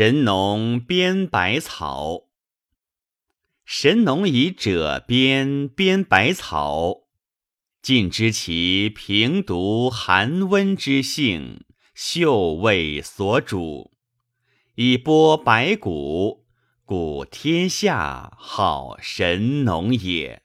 神农编百草。神农以者编编百草，尽知其平毒寒温之性，嗅味所主，以播百谷，故天下好神农也。